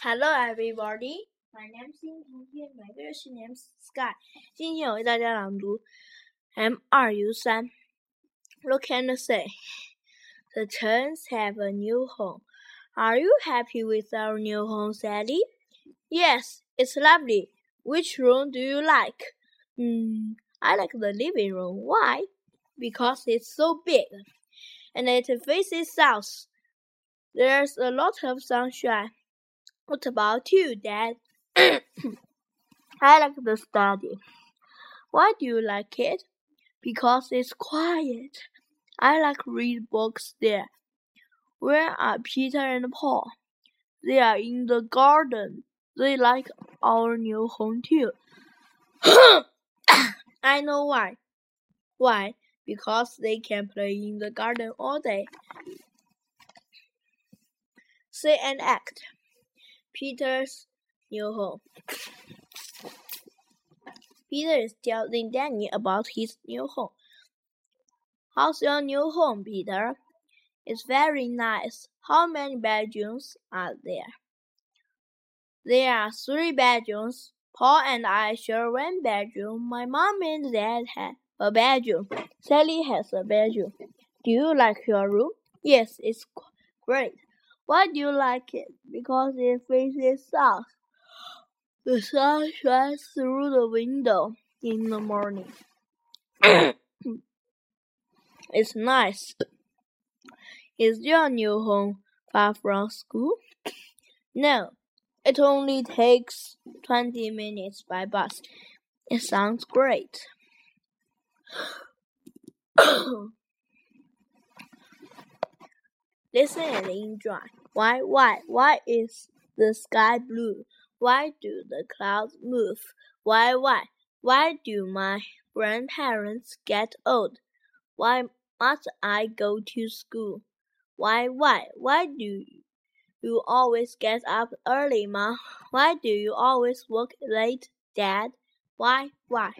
Hello, everybody. My name is 今天每个月是 name Sky。今天我为大家朗读 M 二 U 三。Look and say, the turns have a new home. Are you happy with our new home, Sally? Yes, it's lovely. Which room do you like? Hmm, I like the living room. Why? Because it's so big, and it faces south. There's a lot of sunshine. What about you, Dad? I like the study. Why do you like it? Because it's quiet. I like read books there. Where are Peter and Paul? They are in the garden. They like our new home too. I know why. Why? Because they can play in the garden all day. Say and act. Peter's new home. Peter is telling Danny about his new home. How's your new home, Peter? It's very nice. How many bedrooms are there? There are three bedrooms. Paul and I share one bedroom. My mom and dad have a bedroom. Sally has a bedroom. Do you like your room? Yes, it's great. Why do you like it? Because it faces south. The sun shines through the window in the morning. it's nice. Is your new home far from school? No, it only takes 20 minutes by bus. It sounds great. Listen and enjoy. Why, why, why is the sky blue? Why do the clouds move? Why, why, why do my grandparents get old? Why must I go to school? Why, why, why do you always get up early, Mom? Why do you always work late, Dad? Why, why?